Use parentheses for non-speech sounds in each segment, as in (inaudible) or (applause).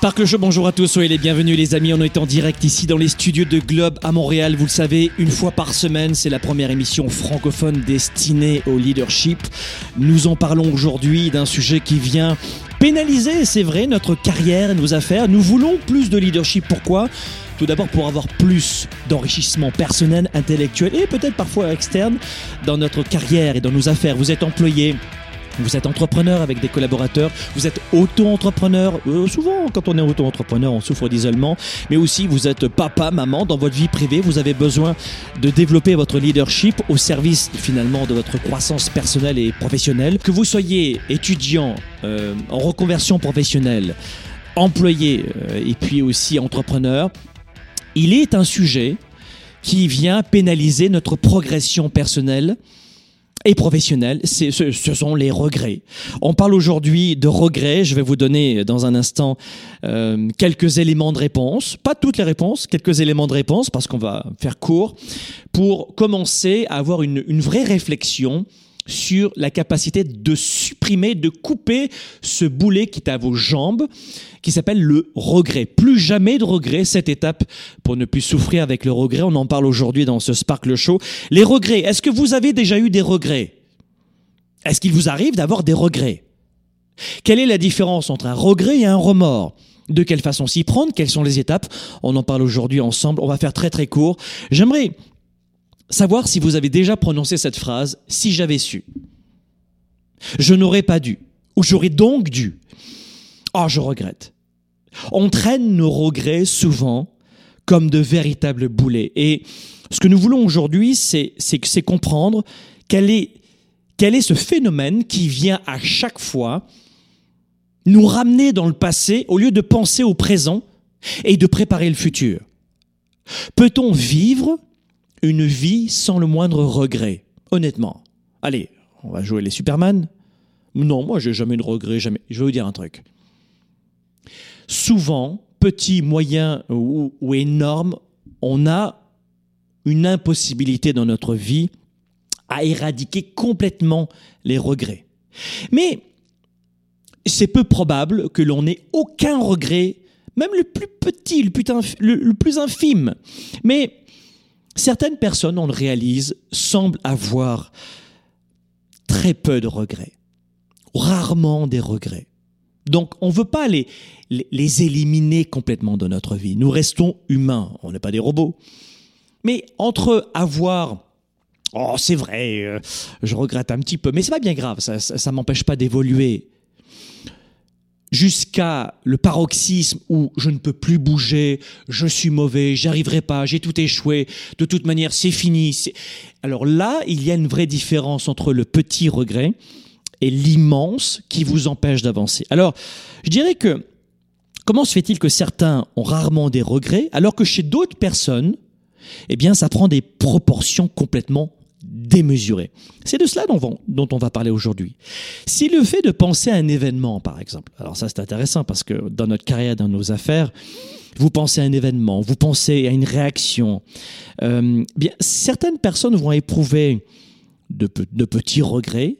Sparkle Show, bonjour à tous, soyez les bienvenus les amis, on est en direct ici dans les studios de Globe à Montréal, vous le savez, une fois par semaine, c'est la première émission francophone destinée au leadership. Nous en parlons aujourd'hui d'un sujet qui vient pénaliser, c'est vrai, notre carrière et nos affaires. Nous voulons plus de leadership, pourquoi? Tout d'abord pour avoir plus d'enrichissement personnel, intellectuel et peut-être parfois externe dans notre carrière et dans nos affaires. Vous êtes employé, vous êtes entrepreneur avec des collaborateurs, vous êtes auto-entrepreneur. Euh, souvent, quand on est auto-entrepreneur, on souffre d'isolement, mais aussi vous êtes papa, maman dans votre vie privée. Vous avez besoin de développer votre leadership au service finalement de votre croissance personnelle et professionnelle. Que vous soyez étudiant euh, en reconversion professionnelle, employé euh, et puis aussi entrepreneur, il est un sujet qui vient pénaliser notre progression personnelle et professionnel, ce, ce, sont les regrets. On parle aujourd'hui de regrets. Je vais vous donner dans un instant euh, quelques éléments de réponse, pas toutes les réponses, quelques éléments de réponse parce qu'on va faire court pour commencer à avoir une, une vraie réflexion sur la capacité de supprimer, de couper ce boulet qui est à vos jambes, qui s'appelle le regret. Plus jamais de regret, cette étape pour ne plus souffrir avec le regret. On en parle aujourd'hui dans ce Sparkle Show. Les regrets, est-ce que vous avez déjà eu des regrets? Est-ce qu'il vous arrive d'avoir des regrets? Quelle est la différence entre un regret et un remords? De quelle façon s'y prendre, quelles sont les étapes? On en parle aujourd'hui ensemble. On va faire très très court. J'aimerais savoir si vous avez déjà prononcé cette phrase si j'avais su. Je n'aurais pas dû. Ou j'aurais donc dû. Oh, je regrette. On traîne nos regrets souvent comme de véritables boulets. Et ce que nous voulons aujourd'hui, c'est, comprendre quel est, quel est ce phénomène qui vient à chaque fois nous ramener dans le passé au lieu de penser au présent et de préparer le futur. Peut-on vivre une vie sans le moindre regret, honnêtement. Allez, on va jouer les Superman. Non, moi j'ai jamais de regret, jamais. Je vais vous dire un truc. Souvent, petit, moyen ou, énorme, on a une impossibilité dans notre vie à éradiquer complètement les regrets. Mais c'est peu probable que l'on ait aucun regret, même le plus petit, le plus, le plus infime. Mais Certaines personnes, on le réalise, semblent avoir très peu de regrets, rarement des regrets. Donc on ne veut pas les, les, éliminer complètement de notre vie. Nous restons humains, on n'est pas des robots. Mais entre avoir Oh, c'est vrai, euh, je regrette un petit peu, mais c'est pas bien grave, ça, ça, m'empêche pas d'évoluer jusqu'à le paroxysme où je ne peux plus bouger, je suis mauvais, j'arriverai pas, j'ai tout échoué, de toute manière c'est fini. Alors là, il y a une vraie différence entre le petit regret et l'immense qui vous empêche d'avancer. Alors, je dirais que comment se fait-il que certains ont rarement des regrets alors que chez d'autres personnes, eh bien, ça prend des proportions complètement démesuré. C'est de cela dont, on va parler aujourd'hui. Si le fait de penser à un événement, par exemple, alors ça c'est intéressant parce que dans notre carrière, dans nos affaires, vous pensez à un événement, vous pensez à une réaction, euh, bien, certaines personnes vont éprouver de, petits regrets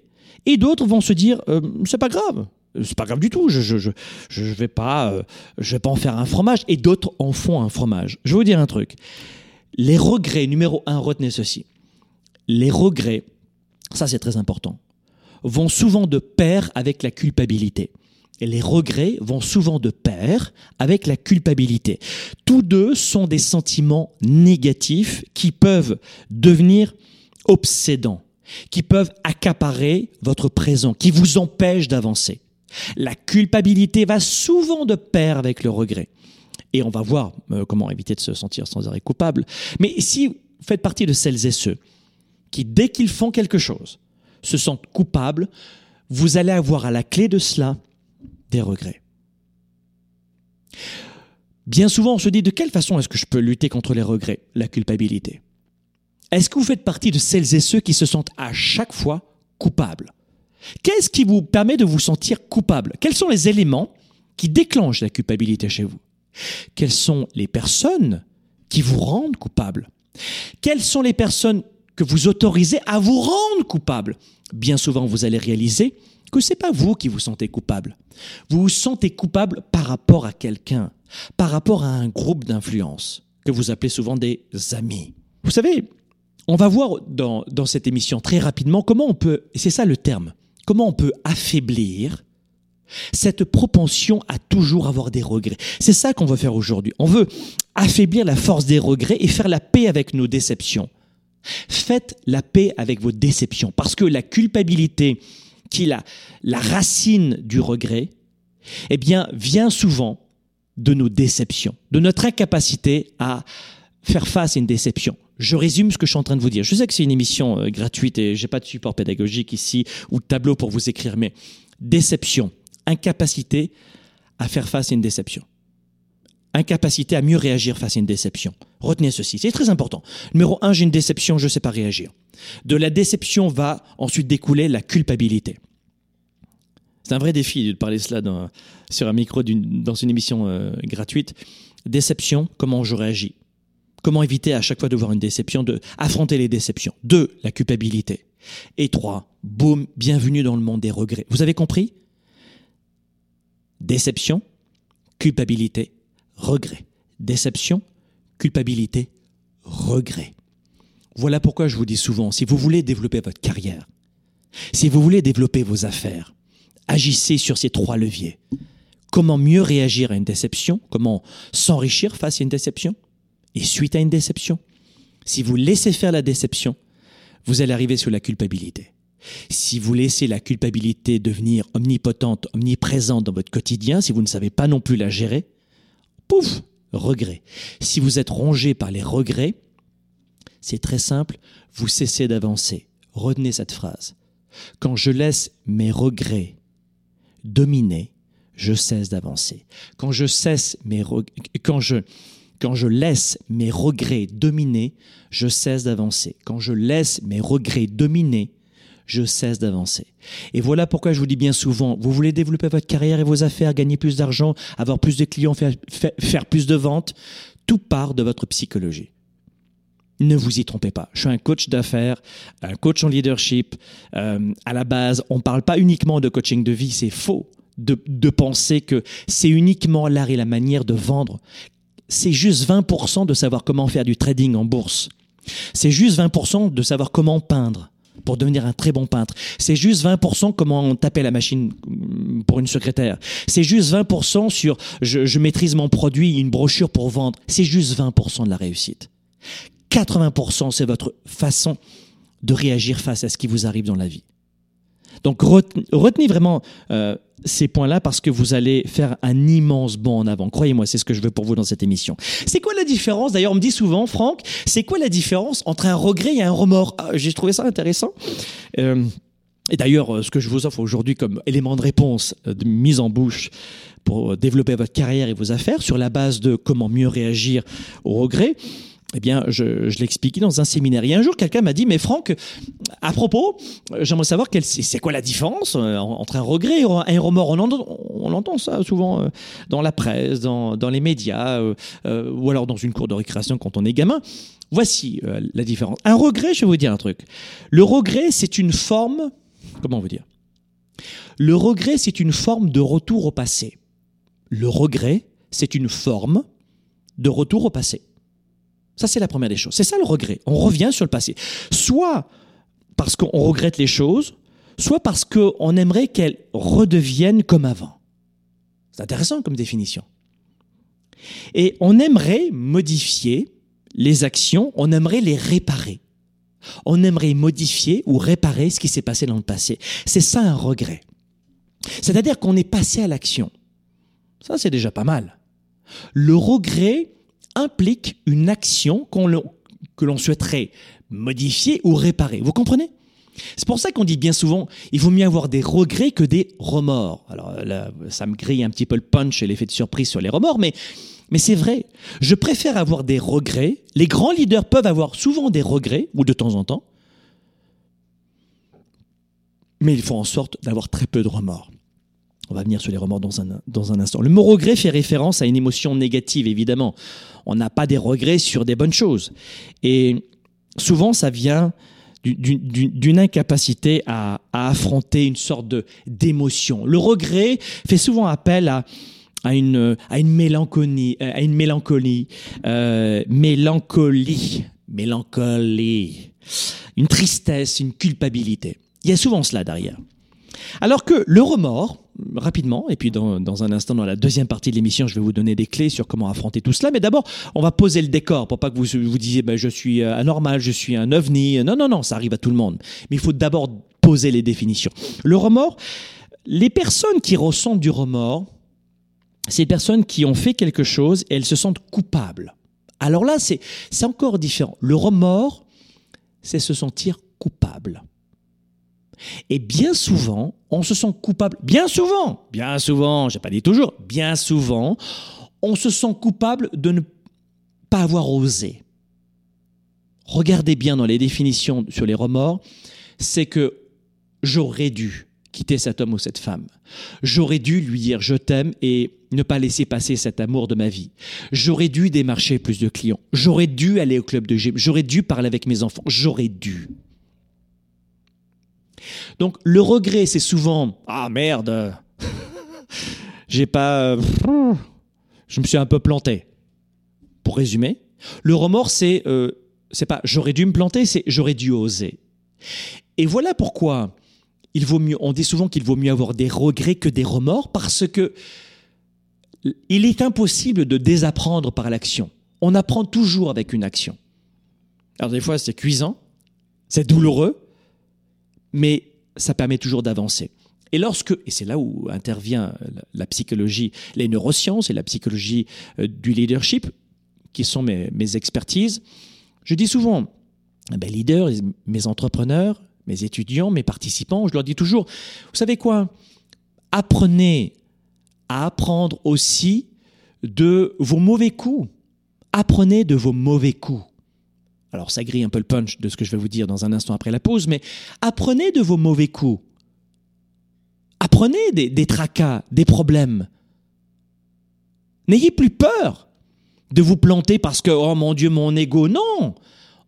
et d'autres vont se dire euh, c'est pas grave, c'est pas grave du tout, je, je vais pas euh, je vais pas en faire un fromage et d'autres en font un fromage. Je vais vous dire un truc. Les regrets numéro un, retenez ceci les regrets, ça c'est très important, vont souvent de pair avec la culpabilité. Et les regrets vont souvent de pair avec la culpabilité. Tous deux sont des sentiments négatifs qui peuvent devenir obsédants, qui peuvent accaparer votre présent, qui vous empêchent d'avancer. La culpabilité va souvent de pair avec le regret. Et on va voir euh, comment éviter de se sentir sans arrêt coupable. Mais si vous faites partie de celles et ceux qui, dès qu'ils font quelque chose, se sentent coupables, vous allez avoir à la clé de cela des regrets. Bien souvent, on se dit de quelle façon est-ce que je peux lutter contre les regrets, la culpabilité? Est-ce que vous faites partie de celles et ceux qui se sentent à chaque fois coupables? Qu'est-ce qui vous permet de vous sentir coupable? Quels sont les éléments qui déclenchent la culpabilité chez vous? Quelles sont les personnes qui vous rendent coupable? Quelles sont les personnes que vous autorisez à vous rendre coupable Bien souvent, vous allez réaliser que c'est pas vous qui vous sentez coupable. Vous vous sentez coupable par rapport à quelqu'un, par rapport à un groupe d'influence que vous appelez souvent des amis. Vous savez, on va voir dans, dans cette émission très rapidement comment on peut, et c'est ça le terme, comment on peut affaiblir cette propension à toujours avoir des regrets. C'est ça qu'on veut faire aujourd'hui. On veut affaiblir la force des regrets et faire la paix avec nos déceptions. Faites la paix avec vos déceptions parce que la culpabilité qui est la, la racine du regret, eh bien, vient souvent de nos déceptions, de notre incapacité à faire face à une déception. Je résume ce que je suis en train de vous dire. Je sais que c'est une émission euh, gratuite et j'ai pas de support pédagogique ici ou de tableau pour vous écrire, mais déception, incapacité à faire face à une déception. Incapacité à mieux réagir face à une déception. Retenez ceci, c'est très important. Numéro un, j'ai une déception, je ne sais pas réagir. De la déception va ensuite découler la culpabilité. C'est un vrai défi de parler cela sur un micro dans une émission euh, gratuite. Déception, comment je réagis? Comment éviter à chaque fois de voir une déception, de affronter les déceptions? Deux, la culpabilité. Et trois, boum, bienvenue dans le monde des regrets. Vous avez compris? Déception, culpabilité, regret. Déception, culpabilité, regret. Voilà pourquoi je vous dis souvent, si vous voulez développer votre carrière, si vous voulez développer vos affaires, agissez sur ces trois leviers. Comment mieux réagir à une déception? Comment s'enrichir face à une déception? Et suite à une déception? Si vous laissez faire la déception, vous allez arriver sur la culpabilité. Si vous laissez la culpabilité devenir omnipotente, omniprésente dans votre quotidien, si vous ne savez pas non plus la gérer, pouf, regret. Si vous êtes rongé par les regrets, c'est très simple, vous cessez d'avancer. Retenez cette phrase. Quand je laisse mes regrets dominer, je cesse d'avancer. Quand je cesse mes quand je quand je laisse mes regrets dominer, je cesse d'avancer. Quand je laisse mes regrets dominer, je cesse d'avancer. Et voilà pourquoi je vous dis bien souvent, vous voulez développer votre carrière et vos affaires, gagner plus d'argent, avoir plus de clients, faire, plus de ventes, tout part de votre psychologie. Ne vous y trompez pas. Je suis un coach d'affaires, un coach en leadership. Euh, à la base, on ne parle pas uniquement de coaching de vie, c'est faux de, de penser que c'est uniquement l'art et la manière de vendre. C'est juste 20% de savoir comment faire du trading en bourse. C'est juste 20% de savoir comment peindre pour devenir un très bon peintre. C'est juste 20% comment taper la machine pour une secrétaire. C'est juste 20% sur je, je maîtrise mon produit, une brochure pour vendre. C'est juste 20% de la réussite. 80% c'est votre façon de réagir face à ce qui vous arrive dans la vie. Donc retenez vraiment euh, ces points-là parce que vous allez faire un immense bond en avant. Croyez-moi, c'est ce que je veux pour vous dans cette émission. C'est quoi la différence? D'ailleurs, on me dit souvent, Franck, c'est quoi la différence entre un regret et un remords? Ah, J'ai trouvé ça intéressant. Euh, et d'ailleurs, euh, ce que je vous offre aujourd'hui comme élément de réponse, de mise en bouche pour développer votre carrière et vos affaires sur la base de comment mieux réagir au regret, eh bien, je, je l'expliquais dans un séminaire. Et un jour, quelqu'un m'a dit, mais Franck, à propos, j'aimerais savoir c'est quoi la différence euh, entre un regret et un remords? On entend, on entend ça souvent euh, dans la presse, dans, dans les médias, euh, ou alors dans une cour de récréation quand on est gamin. Voici la différence. Un regret, je vais vous dire un truc. Le regret, c'est une forme, comment vous dire? Le regret, c'est une forme de retour au passé. Le regret, c'est une forme de retour au passé. Ça, c'est la première des choses. C'est ça le regret. On revient sur le passé. Soit parce qu'on regrette les choses, soit parce qu'on aimerait qu'elles redeviennent comme avant. C'est intéressant comme définition. Et on aimerait modifier les actions, on aimerait les réparer. On aimerait modifier ou réparer ce qui s'est passé dans le passé. C'est ça un regret. C'est-à-dire qu'on est passé à l'action. Ça, c'est déjà pas mal. Le regret implique une action que l'on souhaiterait modifier ou réparer. Vous comprenez? C'est pour ça qu'on dit bien souvent, il vaut mieux avoir des regrets que des remords. Alors là, ça me grille un petit peu le punch et l'effet de surprise sur les remords, mais, mais c'est vrai. Je préfère avoir des regrets. Les grands leaders peuvent avoir souvent des regrets, ou de temps en temps, mais il faut en sorte d'avoir très peu de remords. On va venir sur les remords dans un, dans un instant. Le mot regret fait référence à une émotion négative, évidemment. On n'a pas des regrets sur des bonnes choses. Et souvent, ça vient d'une incapacité à, affronter une sorte de d'émotion. Le regret fait souvent appel à, une, à une mélancolie, euh, à une mélancolie, euh, mélancolie, mélancolie, une tristesse, une culpabilité. Il y a souvent cela derrière. Alors que le remords, rapidement, et puis dans, un instant, dans la deuxième partie de l'émission, je vais vous donner des clés sur comment affronter tout cela. Mais d'abord, on va poser le décor pour pas que vous vous disiez ben, je suis euh, anormal, je suis un ovni. Non, non, non, ça arrive à tout le monde. Mais il faut d'abord poser les définitions. Le remords, les personnes qui ressentent du remords, c'est les personnes qui ont fait quelque chose et elles se sentent coupables. Alors là, c'est encore différent. Le remords, c'est se sentir coupable. Et bien souvent, on se sent coupable. Bien souvent, bien souvent, j'ai pas dit toujours, bien souvent, on se sent coupable de ne pas avoir osé. Regardez bien dans les définitions sur les remords, c'est que j'aurais dû quitter cet homme ou cette femme. J'aurais dû lui dire je t'aime et ne pas laisser passer cet amour de ma vie. J'aurais dû démarcher plus de clients. J'aurais dû aller au club de gym. J'aurais dû parler avec mes enfants. J'aurais dû. Donc le regret, c'est souvent ah merde, (laughs) j'ai pas, je me suis un peu planté. Pour résumer, le remords, c'est euh, c'est pas j'aurais dû me planter, c'est j'aurais dû oser. Et voilà pourquoi il vaut mieux. On dit souvent qu'il vaut mieux avoir des regrets que des remords parce que il est impossible de désapprendre par l'action. On apprend toujours avec une action. Alors des fois c'est cuisant, c'est douloureux, mais ça permet toujours d'avancer. Et lorsque, et c'est là où intervient la psychologie, les neurosciences et la psychologie euh, du leadership, qui sont mes, expertises, je dis souvent, mes ben, leaders, mes entrepreneurs, mes étudiants, mes participants, je leur dis toujours, vous savez quoi? Apprenez à apprendre aussi de vos mauvais coups. Apprenez de vos mauvais coups. Alors ça grille un peu le punch de ce que je vais vous dire dans un instant après la pause, mais apprenez de vos mauvais coups. Apprenez des, tracas, des problèmes. N'ayez plus peur de vous planter parce que, oh mon Dieu, mon ego. Non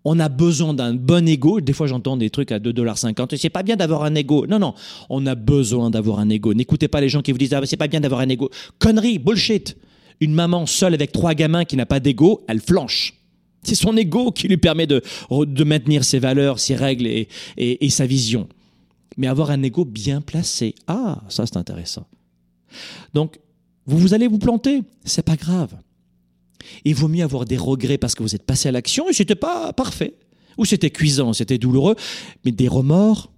On a besoin d'un bon ego. Des fois, j'entends des trucs à 2,50$. C'est pas bien d'avoir un ego. Non, non. On a besoin d'avoir un ego. N'écoutez pas les gens qui vous disent, ah, c'est pas bien d'avoir un ego. Connerie, bullshit. Une maman seule avec trois gamins qui n'a pas d'ego, elle flanche. C'est son ego qui lui permet de, de, maintenir ses valeurs, ses règles et, et, sa vision. Mais avoir un ego bien placé, ah, ça c'est intéressant. Donc, vous, vous allez vous planter, c'est pas grave. Il vaut mieux avoir des regrets parce que vous êtes passé à l'action et c'était pas parfait. Ou c'était cuisant, c'était douloureux. Mais des remords,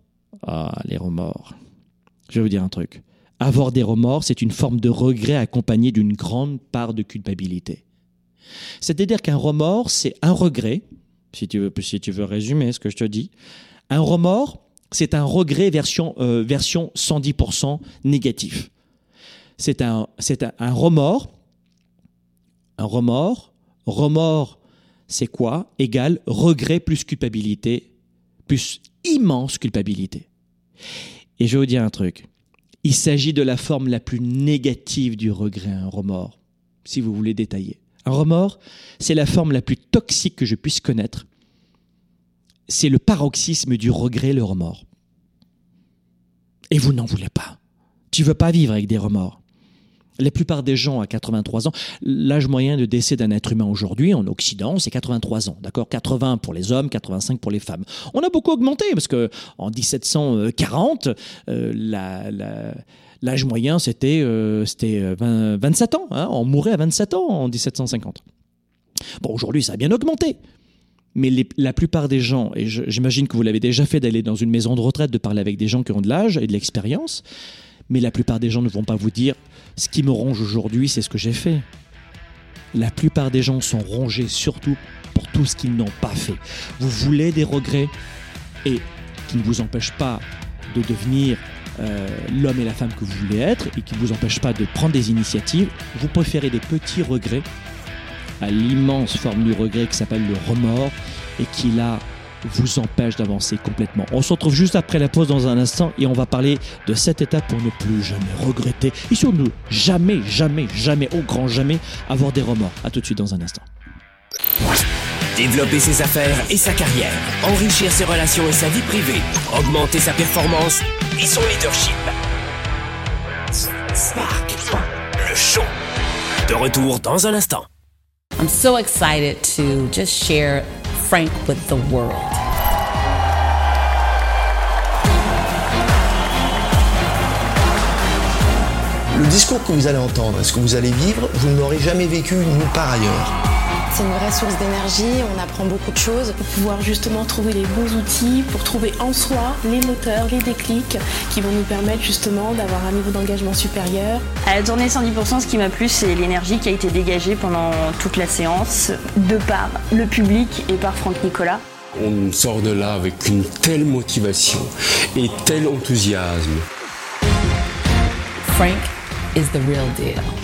ah, les remords. Je vais vous dire un truc. Avoir des remords, c'est une forme de regret accompagnée d'une grande part de culpabilité. C'est-à-dire qu'un remords, c'est un regret, si tu, veux, si tu veux résumer ce que je te dis. Un remords, c'est un regret version, euh, version 110% négatif. C'est un, un, un remords. Un remords. Remords, c'est quoi? Égal regret plus culpabilité, plus immense culpabilité. Et je vais vous dire un truc. Il s'agit de la forme la plus négative du regret, un remords, si vous voulez détailler. Un remords, c'est la forme la plus toxique que je puisse connaître. C'est le paroxysme du regret, le remords. Et vous n'en voulez pas. Tu veux pas vivre avec des remords. La plupart des gens à 83 ans, l'âge moyen de décès d'un être humain aujourd'hui en Occident, c'est 83 ans. D'accord? 80 pour les hommes, 85 pour les femmes. On a beaucoup augmenté parce que en 1740, euh, la, la L'âge moyen, c'était 27 euh, euh, ans. Hein. on mourait à 27 ans en 1750. Bon, aujourd'hui, ça a bien augmenté. Mais la plupart des gens, et j'imagine que vous l'avez déjà fait d'aller dans une maison de retraite, de parler avec des gens qui ont de l'âge et de l'expérience, mais la plupart des gens ne vont pas vous dire ce qui me ronge aujourd'hui, c'est ce que j'ai fait. La plupart des gens sont rongés surtout pour tout ce qu'ils n'ont pas fait. Vous voulez des regrets et qui ne vous empêchent pas de devenir euh, l'homme et la femme que vous voulez être et qui ne vous empêchent pas de prendre des initiatives. Vous préférez des petits regrets à l'immense forme du regret qui s'appelle le remords et qui là vous empêche d'avancer complètement. On se retrouve juste après la pause dans un instant et on va parler de cette étape pour ne plus jamais regretter et surtout ne jamais, jamais, jamais, au grand jamais avoir des remords. A tout de suite dans un instant. Développer ses affaires et sa carrière, enrichir ses relations et sa vie privée, augmenter sa performance et son leadership. Spark, le show. De retour dans un instant. I'm so excited to just share Frank with the world. Le discours que vous allez entendre et ce que vous allez vivre, vous ne l'aurez jamais vécu nulle part ailleurs. C'est une vraie source d'énergie, on apprend beaucoup de choses pour pouvoir justement trouver les bons outils, pour trouver en soi les moteurs, les déclics qui vont nous permettre justement d'avoir un niveau d'engagement supérieur. À la journée 110%, ce qui m'a plu, c'est l'énergie qui a été dégagée pendant toute la séance, de par le public et par Franck Nicolas. On sort de là avec une telle motivation et tel enthousiasme. Frank is the real deal.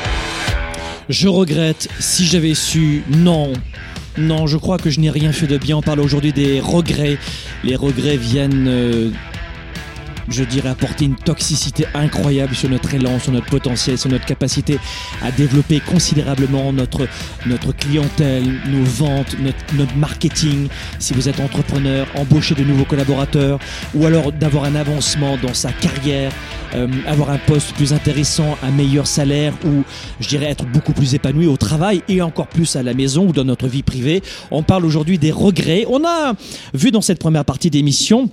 Je regrette, si j'avais su, non. Non, je crois que je n'ai rien fait de bien. On parle aujourd'hui des regrets. Les regrets viennent, euh, je dirais, apporter une toxicité incroyable sur notre élan, sur notre potentiel, sur notre capacité à développer considérablement notre, notre clientèle, nos ventes, notre, notre marketing. Si vous êtes entrepreneur, embaucher de nouveaux collaborateurs ou alors d'avoir un avancement dans sa carrière, euh, avoir un poste plus intéressant, un meilleur salaire ou je dirais être beaucoup plus épanoui au travail et encore plus à la maison ou dans notre vie privée. On parle aujourd'hui des regrets. On a vu dans cette première partie d'émission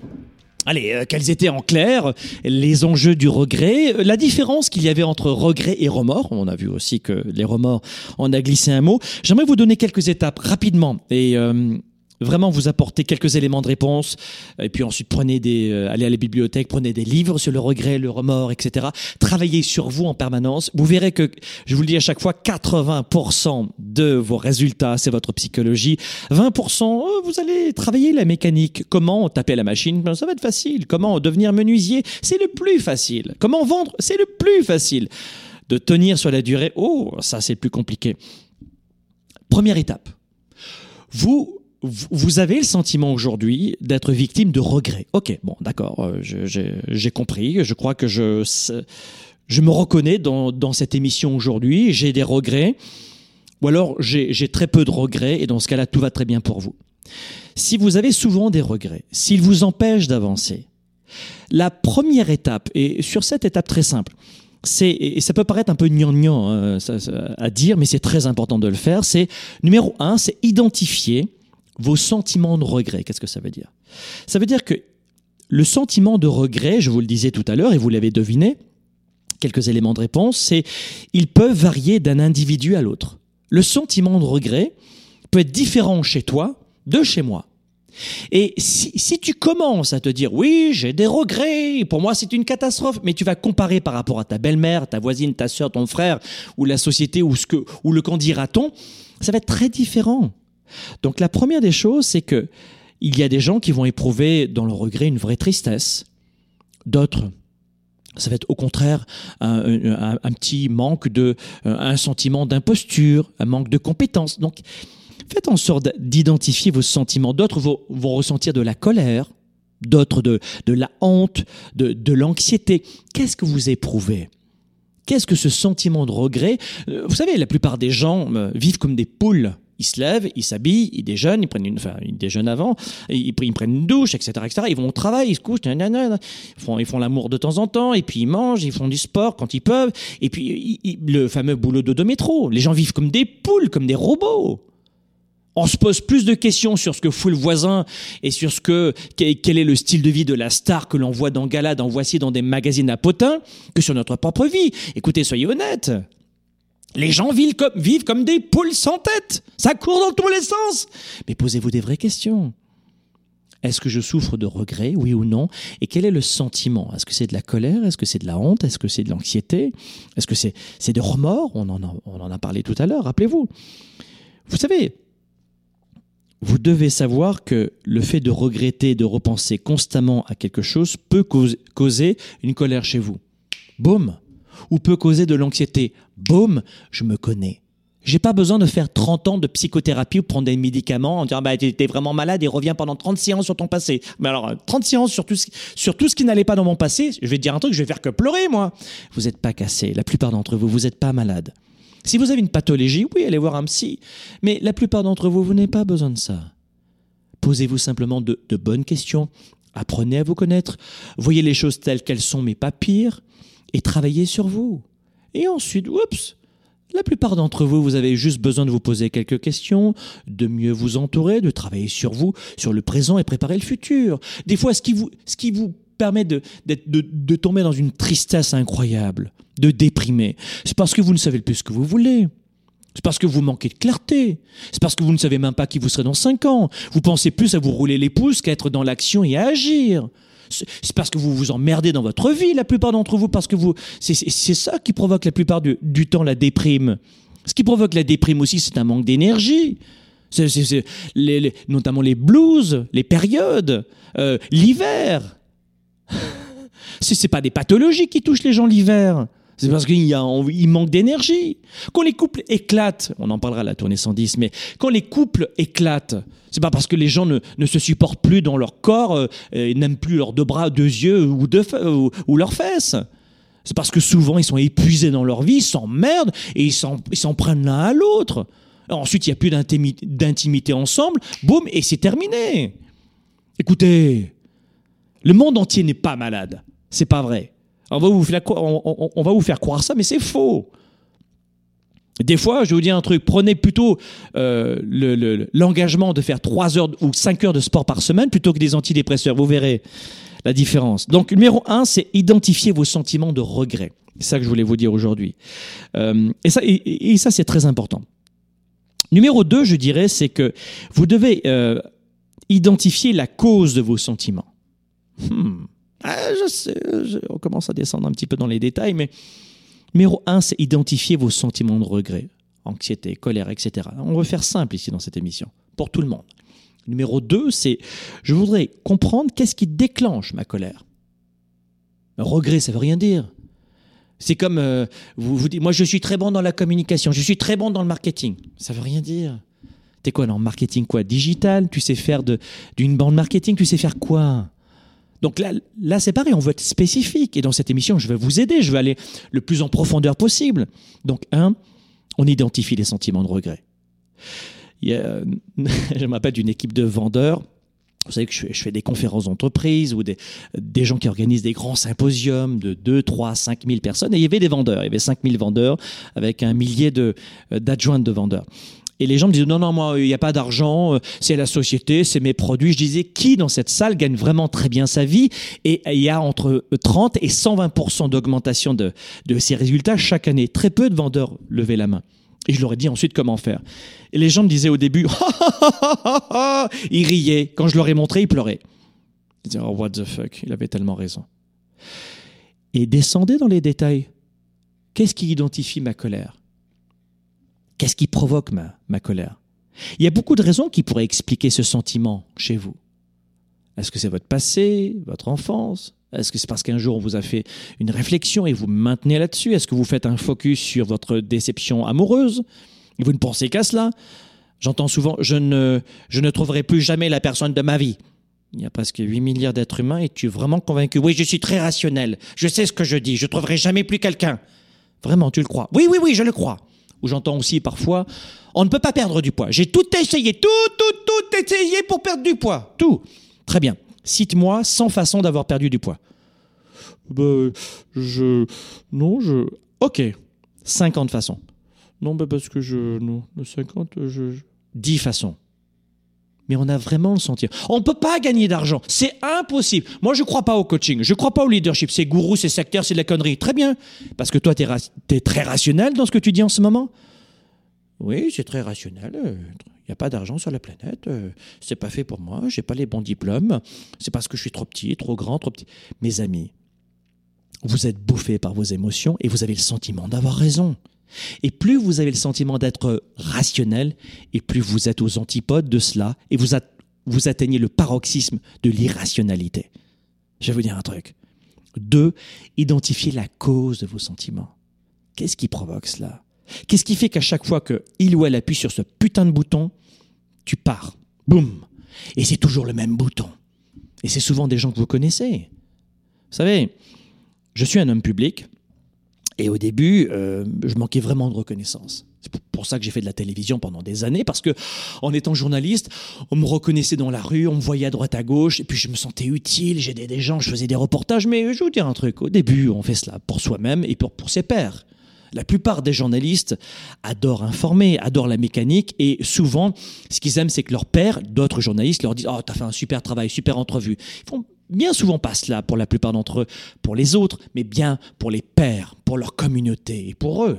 Allez, euh, quels étaient en clair les enjeux du regret, euh, la différence qu'il y avait entre regret et remords. On a vu aussi que les remords, on a glissé un mot. J'aimerais vous donner quelques étapes rapidement et euh, vraiment vous apporter quelques éléments de réponse. Et puis ensuite, prenez des, euh, allez à la bibliothèque, prenez des livres sur le regret, le remords, etc. Travaillez sur vous en permanence. Vous verrez que, je vous le dis à chaque fois, 80% de vos résultats, c'est votre psychologie. 20%, euh, vous allez travailler la mécanique. Comment taper la machine? Ben, Ça va être facile. Comment devenir menuisier? C'est le plus facile. Comment vendre? C'est le plus facile. De tenir sur la durée, oh, ça c'est plus compliqué. Première étape. Vous vous avez le sentiment aujourd'hui d'être victime de regrets. Ok, bon, d'accord, euh, j'ai compris. Je crois que je, je me reconnais dans, dans cette émission aujourd'hui. J'ai des regrets. Ou alors j'ai très peu de regrets et dans ce cas-là, tout va très bien pour vous. Si vous avez souvent des regrets, s'ils vous empêchent d'avancer, la première étape, et sur cette étape très simple, c'est, et ça peut paraître un peu gnangnan ça- à dire, mais c'est très important de le faire, c'est numéro un, c'est identifier vos sentiments de regret. Qu'est-ce que ça veut dire? Ça veut dire que le sentiment de regret, je vous le disais tout à l'heure et vous l'avez deviné, quelques éléments de réponse, c'est ils peuvent varier d'un individu à l'autre. Le sentiment de regret peut être différent chez toi de chez moi. Et si, tu commences à te dire oui, j'ai des regrets, pour moi c'est une catastrophe, mais tu vas comparer par rapport à ta belle-mère, ta voisine, ta soeur, ton frère, ou la société, ou, ce que, ou le candidaton, ça va être très différent. Donc la première des choses, c'est que il y a des gens qui vont éprouver dans le regret une vraie tristesse, d'autres ça va être au contraire un, petit manque de, un sentiment d'imposture, un manque de compétence. Donc, Faites en sorte d'identifier vos sentiments. D'autres vont, ressentir de la colère, d'autres de, de, la honte, de, de l'anxiété. Qu'est-ce que vous éprouvez? Qu'est-ce que ce sentiment de regret? Euh, Vous savez, la plupart des gens euh, vivent comme des poules. Ils se lèvent, ils s'habillent, ils déjeunent, ils prennent une, enfin, ils déjeunent avant, ils, prennent une douche, etc., etc. Ils vont au travail, ils se couchent, ils font, ils font l'amour de temps en temps, et puis ils mangent, ils font du sport quand ils peuvent, et puis le fameux boulot de métro. Les gens vivent comme des poules, comme des robots on se pose plus de questions sur ce que fout le voisin et sur ce que quel est le style de vie de la star que l'on voit dans Gala, dans Voici, dans des magazines à potins, que sur notre propre vie. Écoutez, soyez honnêtes. Les gens vivent comme, vivent comme des poules sans tête. Ça court dans tous les sens. Mais posez-vous des vraies questions. Est-ce que je souffre de regrets, oui ou non? Et quel est le sentiment? Est-ce que c'est de la colère? Est-ce que c'est de la honte? Est-ce que c'est de l'anxiété? Est-ce que c'est c'est de remords? On en, a, on en a parlé tout à l'heure, rappelez-vous. Vous savez, vous devez savoir que le fait de regretter, de repenser constamment à quelque chose peut causer une colère chez vous. Boum. Ou peut causer de l'anxiété. Boum, je me connais. J'ai pas besoin de faire 30 ans de psychothérapie ou prendre des médicaments en disant bah t'es vraiment malade et reviens pendant 30 séances sur ton passé. Mais alors 30 séances sur tout ce, sur tout ce qui n'allait pas dans mon passé, je vais te dire un truc, je vais faire que pleurer moi. Vous n'êtes pas cassé, la plupart d'entre vous, vous n'êtes pas malade. Si vous avez une pathologie, oui, allez voir un psy. Mais la plupart d'entre vous, vous n'avez pas besoin de ça. Posez-vous simplement de, bonnes questions. Apprenez à vous connaître. Voyez les choses telles qu'elles sont, mais pas pire. Et travaillez sur vous. Et ensuite, oups, la plupart d'entre vous, vous avez juste besoin de vous poser quelques questions, de mieux vous entourer, de travailler sur vous, sur le présent et préparer le futur. Des fois, ce qui vous, ce qui vous permet de, de, tomber dans une tristesse incroyable, de déprimer. C'est parce que vous ne savez plus ce que vous voulez. C'est parce que vous manquez de clarté. C'est parce que vous ne savez même pas qui vous serez dans cinq ans. Vous pensez plus à vous rouler les pouces qu'à être dans l'action et à agir. C'est parce que vous vous emmerdez dans votre vie, la plupart d'entre vous, parce que vous, c'est ça qui provoque la plupart du, temps la déprime. Ce qui provoque la déprime aussi, c'est un manque d'énergie. notamment les blues, les périodes, euh, l'hiver. (laughs) Ce n'est pas des pathologies qui touchent les gens l'hiver. C'est parce qu'il il manque d'énergie. Quand les couples éclatent, on en parlera à la tournée 110, mais quand les couples éclatent, c'est pas parce que les gens ne, se supportent plus dans leur corps euh, n'aiment plus leurs deux bras, deux yeux ou, deux, ou, leurs fesses. C'est parce que souvent ils sont épuisés dans leur vie, ils s'emmerdent et ils s'en prennent l'un à l'autre. Ensuite, il n'y a plus d'intimité ensemble, boum, et c'est terminé. Écoutez, le monde entier n'est pas malade. C'est pas vrai. On va, vous faire, croire ça, mais c'est faux. Des fois, je vais vous dire un truc, prenez plutôt euh, l'engagement de faire 3 heures ou 5 heures de sport par semaine plutôt que des antidépresseurs. Vous verrez la différence. Donc, numéro 1, c'est identifier vos sentiments de regret. C'est ça que je voulais vous dire aujourd'hui. Euh, et ça, et, ça c'est très important. Numéro 2, je dirais, c'est que vous devez euh, identifier la cause de vos sentiments. Hmm. Ah, je sais, on commence à descendre un petit peu dans les détails, mais numéro un, c'est identifier vos sentiments de regret, anxiété, colère, etc. On va faire simple ici dans cette émission, pour tout le monde. Numéro 2, c'est je voudrais comprendre qu'est-ce qui déclenche ma colère. regret, ça veut rien dire. C'est comme euh, vous vous dites, moi je suis très bon dans la communication, je suis très bon dans le marketing. Ça veut rien dire. T'es quoi dans marketing quoi? Digital? Tu sais faire d'une bande marketing? Tu sais faire quoi? Donc là, là c'est pareil, on veut être spécifique. Et dans cette émission, je vais vous aider, je vais aller le plus en profondeur possible. Donc, un, on identifie les sentiments de regret. Il y a, (laughs) je m'appelle d'une équipe de vendeurs. Vous savez que je fais, des conférences d'entreprise ou des, des, gens qui organisent des grands symposiums de 2, 3, 5 000 personnes. Et il y avait des vendeurs. Il y avait 5 000 vendeurs avec un millier d'adjoints de, de vendeurs. Et les gens me disaient non, non, moi, il n'y a pas d'argent, euh, c'est la société, c'est mes produits. Je disais, qui dans cette salle gagne vraiment très bien sa vie? Et il y a entre 30 et 120% d'augmentation de, de ces résultats chaque année. Très peu de vendeurs levaient la main. Et je leur ai dit ensuite comment faire. Et les gens me disaient au début, (laughs) (laughs) ils riaient. Quand je leur ai montré, ils pleuraient. Ils disaient, oh, what the fuck, il avait tellement raison. Et descendez dans les détails. Qu'est-ce qui identifie ma colère? Qu'est-ce qui provoque ma, colère? Il y a beaucoup de raisons qui pourraient expliquer ce sentiment chez vous. Est-ce que c'est votre passé, votre enfance? Est-ce que c'est parce qu'un jour on vous a fait une réflexion et vous maintenez là-dessus? Est-ce que vous faites un focus sur votre déception amoureuse? Et vous ne pensez qu'à cela? J'entends souvent je ne, je ne trouverai plus jamais la personne de ma vie. Il y a presque 8 milliards d'êtres humains et tu es vraiment convaincu? Oui, je suis très rationnel. Je sais ce que je dis. Je ne trouverai jamais plus quelqu'un. Vraiment, tu le crois? Oui, oui, oui, je le crois où j'entends aussi parfois, on ne peut pas perdre du poids. J'ai tout essayé, tout, tout, tout essayé pour perdre du poids. Tout. Très bien. Cite-moi 100 façons d'avoir perdu du poids. Ben, je... Non, je... Ok. 50 façons. Non, ben parce que je... Non, 50, je... 10 façons mais on a vraiment le sentiment. On ne peut pas gagner d'argent. C'est impossible. Moi, je ne crois pas au coaching. Je ne crois pas au leadership. C'est gourou, c'est sectaire, c'est de la connerie. Très bien. Parce que toi, tu es, très rationnel dans ce que tu dis en ce moment? Oui, c'est très rationnel. Il n'y a pas d'argent sur la planète. C'est pas fait pour moi. J'ai pas les bons diplômes. C'est parce que je suis trop petit, trop grand, trop petit. Mes amis, vous êtes bouffés par vos émotions et vous avez le sentiment d'avoir raison. Et plus vous avez le sentiment d'être rationnel, et plus vous êtes aux antipodes de cela, et vous, atteignez le paroxysme de l'irrationalité. Je vais vous dire un truc. Deux, identifiez la cause de vos sentiments. Qu'est-ce qui provoque cela? Qu'est-ce qui fait qu'à chaque fois que il ou elle appuie sur ce putain de bouton, tu pars Boum Et c'est toujours le même bouton. Et c'est souvent des gens que vous connaissez. Vous savez, je suis un homme public, et au début, euh, je manquais vraiment de reconnaissance. C'est pour ça que j'ai fait de la télévision pendant des années, parce que en étant journaliste, on me reconnaissait dans la rue, on me voyait à droite à gauche, et puis je me sentais utile, j'aidais des gens, je faisais des reportages, mais je vais vous dire un truc, au début, on fait cela pour soi-même et pour, pour ses pairs. La plupart des journalistes adorent informer, adorent la mécanique, et souvent, ce qu'ils aiment, c'est que leurs pairs, d'autres journalistes, leur disent « Oh, t'as fait un super travail, super entrevue ». Bien souvent pas cela pour la plupart d'entre eux, pour les autres, mais bien pour les pères, pour leur communauté et pour eux.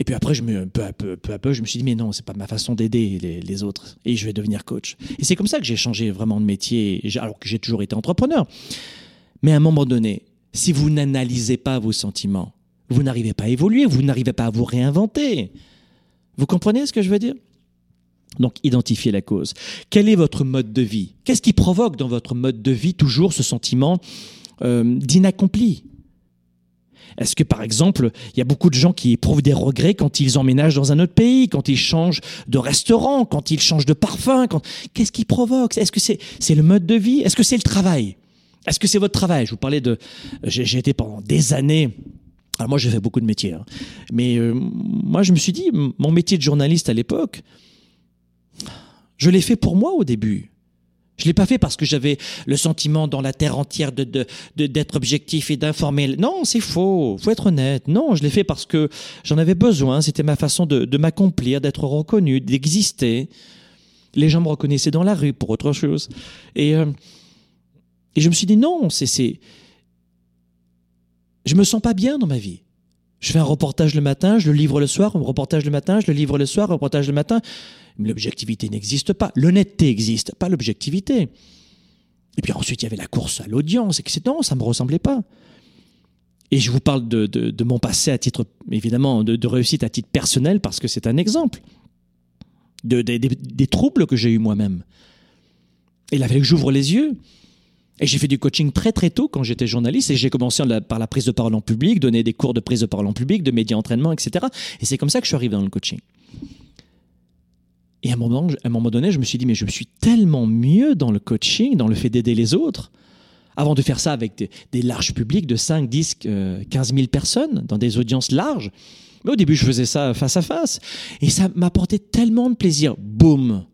Et puis après, je me, peu, à peu, peu à peu, je me suis dit, mais non, c'est pas ma façon d'aider les, autres. Et je vais devenir coach. Et c'est comme ça que j'ai changé vraiment de métier, alors que j'ai toujours été entrepreneur. Mais à un moment donné, si vous n'analysez pas vos sentiments, vous n'arrivez pas à évoluer, vous n'arrivez pas à vous réinventer. Vous comprenez ce que je veux dire? Donc, identifiez la cause. Quel est votre mode de vie? Qu'est-ce qui provoque dans votre mode de vie toujours ce sentiment euh, d'inaccompli? Est-ce que, par exemple, il y a beaucoup de gens qui éprouvent des regrets quand ils emménagent dans un autre pays, quand ils changent de restaurant, quand ils changent de parfum Qu'est-ce qui provoque? Est-ce que c'est c'est le mode de vie? Est-ce que c'est le travail? Est-ce que c'est votre travail? Je vous parlais de... J'ai été pendant des années... Alors moi, j'ai fait beaucoup de métiers. Hein. Mais euh, moi, je me suis dit, mon métier de journaliste à l'époque, je l'ai fait pour moi au début. Je l'ai pas fait parce que j'avais le sentiment dans la terre entière de, d'être objectif et d'informer. Non, c'est faux. Faut être honnête. Non, je l'ai fait parce que j'en avais besoin. C'était ma façon de, m'accomplir, d'être reconnu, d'exister. Les gens me reconnaissaient dans la rue pour autre chose. Et, euh, et je me suis dit non, c'est, c'est, je me sens pas bien dans ma vie. Je fais un reportage le matin, je le livre le soir, un reportage le matin, je le livre le soir, un reportage le matin. L'objectivité n'existe pas. L'honnêteté existe, pas l'objectivité. Et puis ensuite, il y avait la course à l'audience, etc. Non, ça ne me ressemblait pas. Et je vous parle de, de, mon passé à titre, évidemment, de, réussite à titre personnel, parce que c'est un exemple de, des troubles que j'ai eu moi-même. Et il a fallu que j'ouvre les yeux. Et j'ai fait du coaching très très tôt quand j'étais journaliste et j'ai commencé par la prise de parole en public, donner des cours de prise de parole en public, de médias entraînement, etc. Et c'est comme ça que je suis arrivé dans le coaching. Et à un moment, donné, je me suis dit, mais je suis tellement mieux dans le coaching, dans le fait d'aider les autres, avant de faire ça avec des, larges publics de 5, 10, 15 000 personnes, dans des audiences larges. Mais au début, je faisais ça face à face. Et ça m'apportait tellement de plaisir. Boum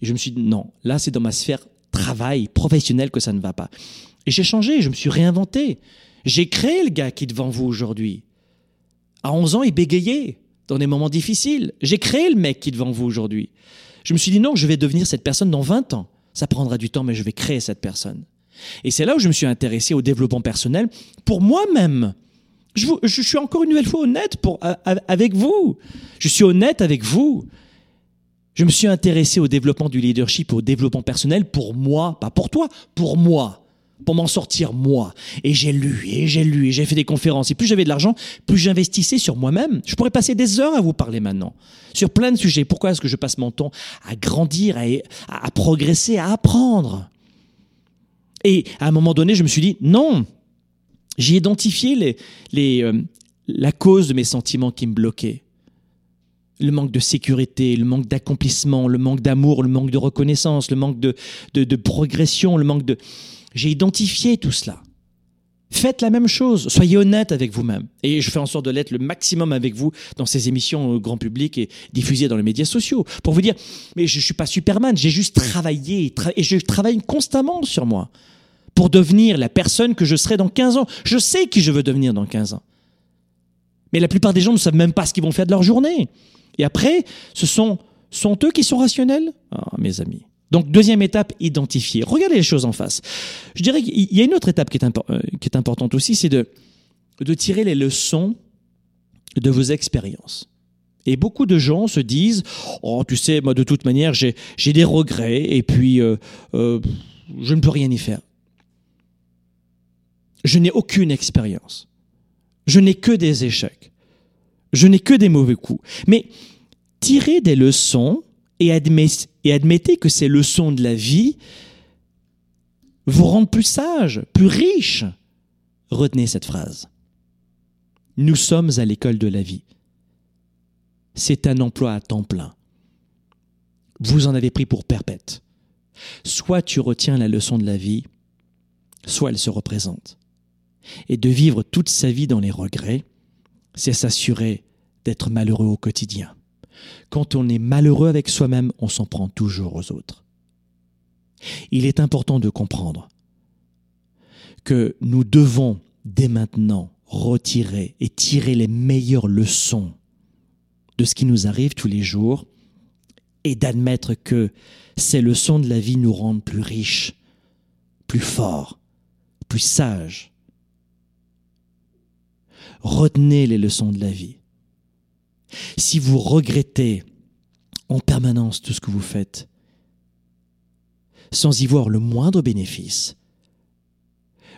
Et je me suis dit, non, là, c'est dans ma sphère travail professionnel que ça ne va pas. Et j'ai changé, je me suis réinventé. J'ai créé le gars qui est devant vous aujourd'hui. À 11 ans, il bégayait dans des moments difficiles. J'ai créé le mec qui est devant vous aujourd'hui. Je me suis dit non, je vais devenir cette personne dans 20 ans. Ça prendra du temps, mais je vais créer cette personne. Et c'est là où je me suis intéressé au développement personnel pour moi-même. Je, suis encore une nouvelle fois honnête avec vous. Je suis honnête avec vous. Je me suis intéressé au développement du leadership, au développement personnel pour moi, pas pour toi, pour moi pour m'en sortir moi. Et j'ai lu, et j'ai lu, et j'ai fait des conférences. Et plus j'avais de l'argent, plus j'investissais sur moi-même. Je pourrais passer des heures à vous parler maintenant, sur plein de sujets. Pourquoi est-ce que je passe mon temps à grandir, à, progresser, à apprendre? Et à un moment donné, je me suis dit, non, j'ai identifié les, les, euh, la cause de mes sentiments qui me bloquaient. Le manque de sécurité, le manque d'accomplissement, le manque d'amour, le manque de reconnaissance, le manque de, de progression, le manque de... J'ai identifié tout cela. Faites la même chose, soyez honnête avec vous-même. Et je fais en sorte de l'être le maximum avec vous dans ces émissions au grand public et diffusées dans les médias sociaux. Pour vous dire, mais je ne suis pas Superman, j'ai juste travaillé et je travaille constamment sur moi pour devenir la personne que je serai dans 15 ans. Je sais qui je veux devenir dans 15 ans. Mais la plupart des gens ne savent même pas ce qu'ils vont faire de leur journée. Et après, ce sont, sont eux qui sont rationnels? Ah, mes amis. Donc, deuxième étape, identifier. Regardez les choses en face. Je dirais qu'il y a une autre étape qui est, euh, importante aussi, c'est de, de tirer les leçons de vos expériences. Et beaucoup de gens se disent, oh, tu sais, moi, de toute manière, j'ai des regrets et puis euh, euh, je ne peux rien y faire. Je n'ai aucune expérience. Je n'ai que des échecs. Je n'ai que des mauvais coups. Mais tirer des leçons et, admettez que ces leçons de la vie vous rendent plus sage, plus riche. Retenez cette phrase. Nous sommes à l'école de la vie. C'est un emploi à temps plein. Vous en avez pris pour perpète. Soit tu retiens la leçon de la vie, soit elle se représente. Et de vivre toute sa vie dans les regrets, c'est s'assurer d'être malheureux au quotidien. Quand on est malheureux avec soi-même, on s'en prend toujours aux autres. Il est important de comprendre que nous devons dès maintenant retirer et tirer les meilleures leçons de ce qui nous arrive tous les jours et d'admettre que ces leçons de la vie nous rendent plus riches, plus forts, plus sages. Retenez les leçons de la vie. Si vous regrettez en permanence tout ce que vous faites, sans y voir le moindre bénéfice,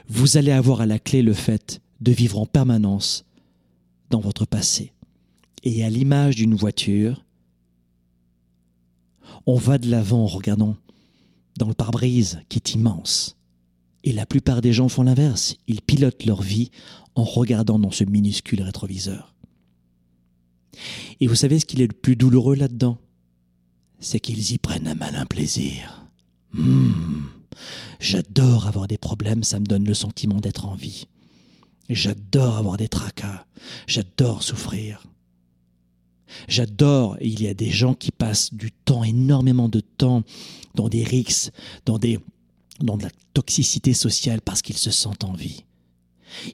vous allez avoir à la clé le fait de vivre en permanence dans votre passé. Et à l'image d'une voiture, on va de l'avant en regardant dans le pare-brise qui est immense. Et la plupart des gens font l'inverse. Ils pilotent leur vie en regardant dans ce minuscule rétroviseur. Et vous savez ce qu'il est le plus douloureux là-dedans? C'est qu'ils y prennent un malin plaisir. Hmm. J'adore avoir des problèmes, ça me donne le sentiment d'être en vie. J'adore avoir des tracas, j'adore souffrir. J'adore, il y a des gens qui passent du temps, énormément de temps, dans des rixes, dans, des, dans de la toxicité sociale parce qu'ils se sentent en vie.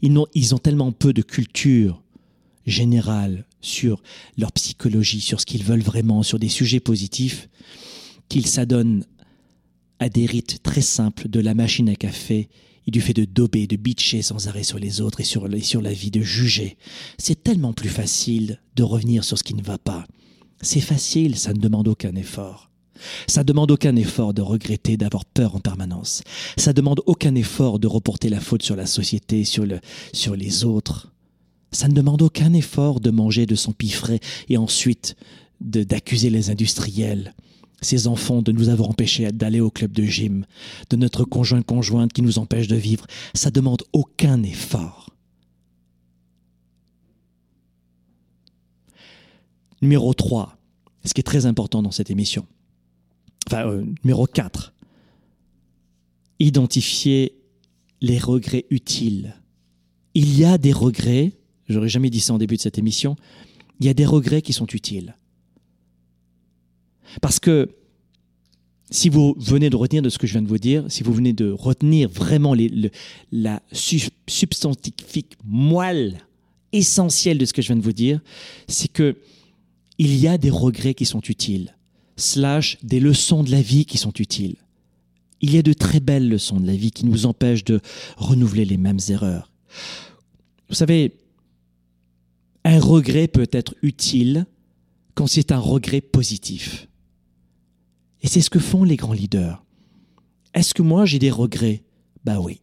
Ils ont, ils ont tellement peu de culture générale sur leur psychologie, sur ce qu'ils veulent vraiment, sur des sujets positifs, qu'ils s'adonnent à des rites très simples de la machine à café et du fait de dober, de bitcher sans arrêt sur les autres et sur, la vie, de juger. C'est tellement plus facile de revenir sur ce qui ne va pas. C'est facile, ça ne demande aucun effort. Ça demande aucun effort de regretter, d'avoir peur en permanence. Ça demande aucun effort de reporter la faute sur la société, sur les autres. Ça ne demande aucun effort de manger de son frais et ensuite d'accuser les industriels, ces enfants de nous avoir empêchés d'aller au club de gym, de notre conjoint conjointe qui nous empêche de vivre. Ça demande aucun effort. Numéro 3, ce qui est très important dans cette émission. Enfin, euh, numéro 4, identifier les regrets utiles. Il y a des regrets j'aurais jamais dit ça en début de cette émission, il y a des regrets qui sont utiles. Parce que si vous venez de retenir de ce que je viens de vous dire, si vous venez de retenir vraiment la substantifique moelle essentielle de ce que je viens de vous dire, c'est que il y a des regrets qui sont utiles, slash des leçons de la vie qui sont utiles. Il y a de très belles leçons de la vie qui nous empêchent de renouveler les mêmes erreurs. Vous savez, un regret peut être utile quand c'est un regret positif. Et c'est ce que font les grands leaders. Est-ce que moi j'ai des regrets? Bah oui.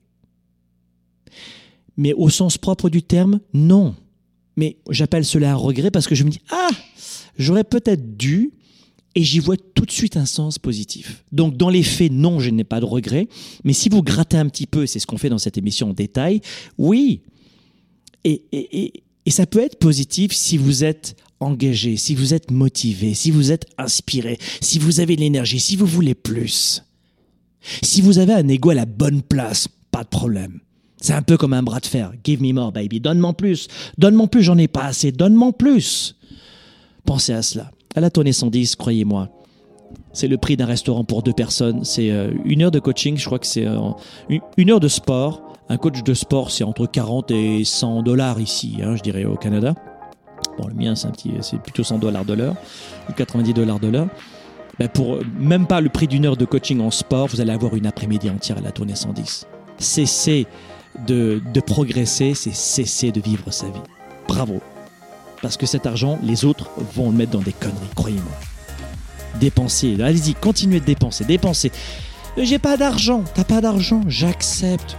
Mais au sens propre du terme, non. Mais j'appelle cela un regret parce que je me dis, ah, j'aurais peut-être dû, et j'y vois tout de suite un sens positif. Donc dans les faits, non, je n'ai pas de regret. Mais si vous grattez un petit peu, c'est ce qu'on fait dans cette émission en détail, oui. Et, et ça peut être positif si vous êtes engagé, si vous êtes motivé, si vous êtes inspiré, si vous avez l'énergie, si vous voulez plus. Si vous avez un ego à la bonne place, pas de problème. C'est un peu comme un bras de fer. Give me more, baby. Donne-moi plus. Donne-moi plus, j'en ai pas assez. Donne-moi plus. Pensez à cela. À la tonne 110, croyez-moi. C'est le prix d'un restaurant pour deux personnes. C'est euh, une heure de coaching. Je crois que c'est euh, une heure de sport. Un coach de sport, c'est entre 40 et 100 dollars ici, hein, je dirais, au Canada. Bon, le mien, c'est, plutôt 100 dollars de l'heure, ou 90 dollars de l'heure. Ben pour même pas le prix d'une heure de coaching en sport, vous allez avoir une après-midi entière à la tournée 110. Cessez de, de progresser, c'est cesser de vivre sa vie. Bravo. Parce que cet argent, les autres vont le mettre dans des conneries, croyez-moi. Dépensez, allez-y, continuez de dépenser, dépensez. J'ai pas d'argent, t'as pas d'argent, j'accepte.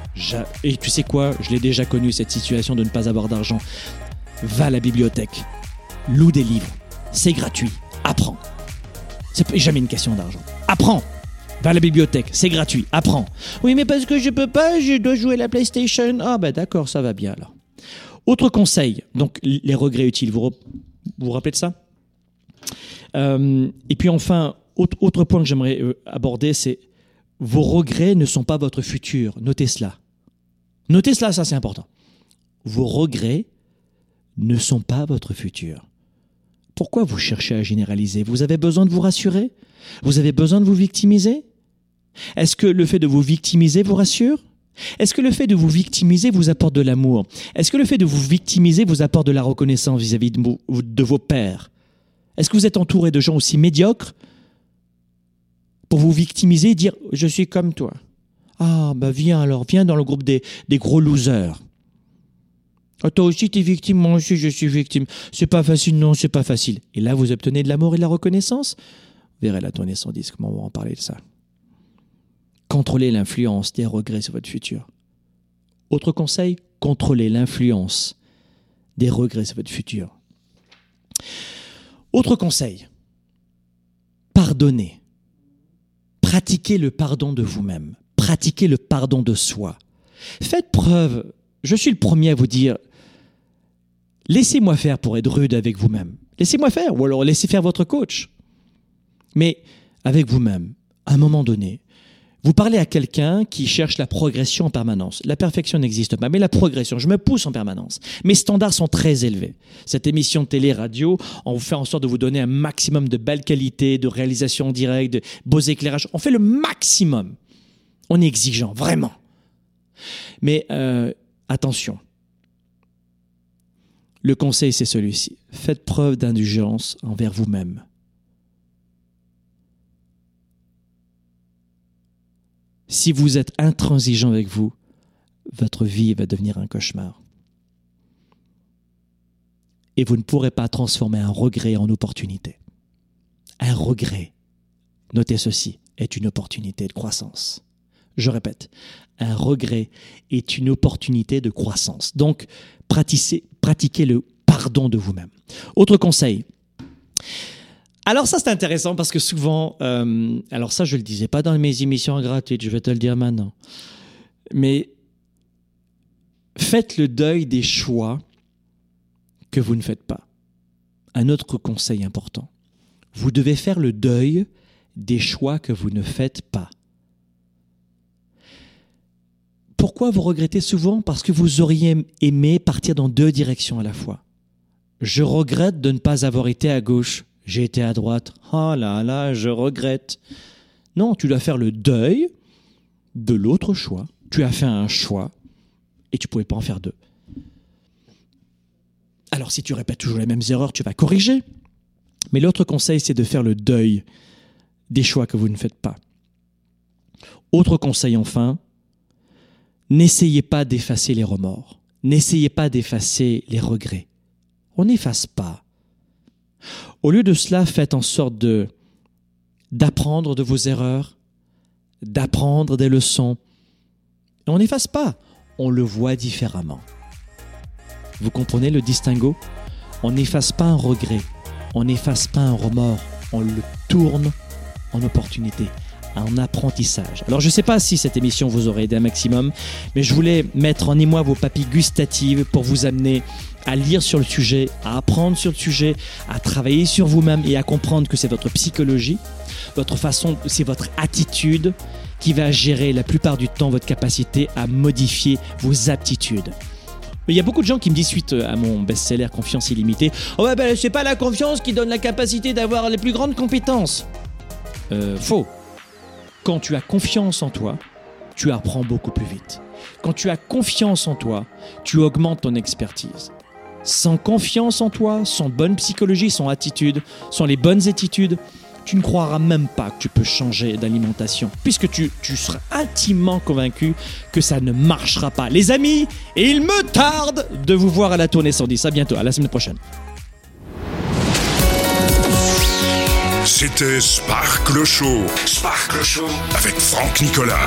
Et tu sais quoi, je l'ai déjà connu cette situation de ne pas avoir d'argent. Va à la bibliothèque, loue des livres, c'est gratuit, apprends. C'est jamais une question d'argent. Apprends. Va à la bibliothèque, c'est gratuit, apprends. Oui, mais parce que je peux pas, je dois jouer à la PlayStation. Ah, ben d'accord, ça va bien alors. Autre conseil, donc les regrets utiles, vous vous, rappelez de ça? Euh, Et puis enfin, autre, point que j'aimerais euh, aborder, c'est vos regrets ne sont pas votre futur. Notez cela. Notez cela, ça c'est important. Vos regrets ne sont pas votre futur. Pourquoi vous cherchez à généraliser? Vous avez besoin de vous rassurer? Vous avez besoin de vous victimiser? Est-ce que le fait de vous victimiser vous rassure? Est-ce que le fait de vous victimiser vous apporte de l'amour? Est-ce que le fait de vous victimiser vous apporte de la reconnaissance vis-à-vis de, vos pères Est-ce que vous êtes entouré de gens aussi médiocres? Pour vous victimiser et dire je suis comme toi Ah, bah viens alors, viens dans le groupe des, des gros losers. Ah, toi aussi, tu es victime, moi aussi, je suis victime. C'est pas facile, non, c'est pas facile. Et là, vous obtenez de l'amour et de la reconnaissance? Vous verrez la tournée 110, comment on va en parler de ça. Contrôlez l'influence des regrets sur votre futur. Autre conseil, contrôlez l'influence des regrets sur votre futur. Autre conseil, pardonnez. Pratiquez le pardon de vous-même. Pratiquez le pardon de soi. Faites preuve, je suis le premier à vous dire, Laissez-moi faire pour être rude avec vous-même. Laissez-moi faire, ou alors laissez faire votre coach. Mais avec vous-même, à un moment donné, vous parlez à quelqu'un qui cherche la progression en permanence. La perfection n'existe pas, mais la progression, je me pousse en permanence. Mes standards sont très élevés. Cette émission télé-radio, on vous fait en sorte de vous donner un maximum de belle qualité, de réalisation directe, de beaux éclairages. On fait le maximum. On est exigeant, vraiment. Mais euh, attention, le conseil, c'est celui-ci. Faites preuve d'indulgence envers vous-même. Si vous êtes intransigeant avec vous, votre vie va devenir un cauchemar. Et vous ne pourrez pas transformer un regret en opportunité. Un regret, notez ceci, est une opportunité de croissance. Je répète, un regret est une opportunité de croissance. Donc, pratiquez, le pardon de vous-même. Autre conseil. Alors ça c'est intéressant parce que souvent, euh, alors ça je le disais pas dans mes émissions gratuites, je vais te le dire maintenant, mais faites le deuil des choix que vous ne faites pas. Un autre conseil important, vous devez faire le deuil des choix que vous ne faites pas. Pourquoi vous regrettez souvent? Parce que vous auriez aimé partir dans deux directions à la fois. Je regrette de ne pas avoir été à gauche. J'ai été à droite. Oh là là, je regrette. Non, tu dois faire le deuil de l'autre choix. Tu as fait un choix et tu pouvais pas en faire deux. Alors si tu répètes toujours les mêmes erreurs, tu vas corriger. Mais l'autre conseil, c'est de faire le deuil des choix que vous ne faites pas. Autre conseil enfin, n'essayez pas d'effacer les remords. N'essayez pas d'effacer les regrets. On n'efface pas. Au lieu de cela, faites en sorte de d'apprendre de vos erreurs, d'apprendre des leçons. On n'efface pas, on le voit différemment. Vous comprenez le distinguo? On n'efface pas un regret, on n'efface pas un remords, on le tourne en opportunité, en apprentissage. Alors je ne sais pas si cette émission vous aurait aidé un maximum, mais je voulais mettre en émoi vos papilles gustatives pour vous amener à lire sur le sujet, à apprendre sur le sujet, à travailler sur vous-même et à comprendre que c'est votre psychologie, votre façon, c'est votre attitude qui va gérer la plupart du temps votre capacité à modifier vos aptitudes. Il y a beaucoup de gens qui me disent suite à mon best-seller Confiance illimitée Oh, ben, c'est pas la confiance qui donne la capacité d'avoir les plus grandes compétences. Euh, faux. Quand tu as confiance en toi, tu apprends beaucoup plus vite. Quand tu as confiance en toi, tu augmentes ton expertise. Sans confiance en toi, sans bonne psychologie, sans attitude, sans les bonnes attitudes, tu ne croiras même pas que tu peux changer d'alimentation, puisque tu, seras intimement convaincu que ça ne marchera pas. Les amis, il me tarde de vous voir à la tournée 110. À bientôt, à la semaine prochaine. C'était Sparkle Show. Sparkle Show avec Franck Nicolas.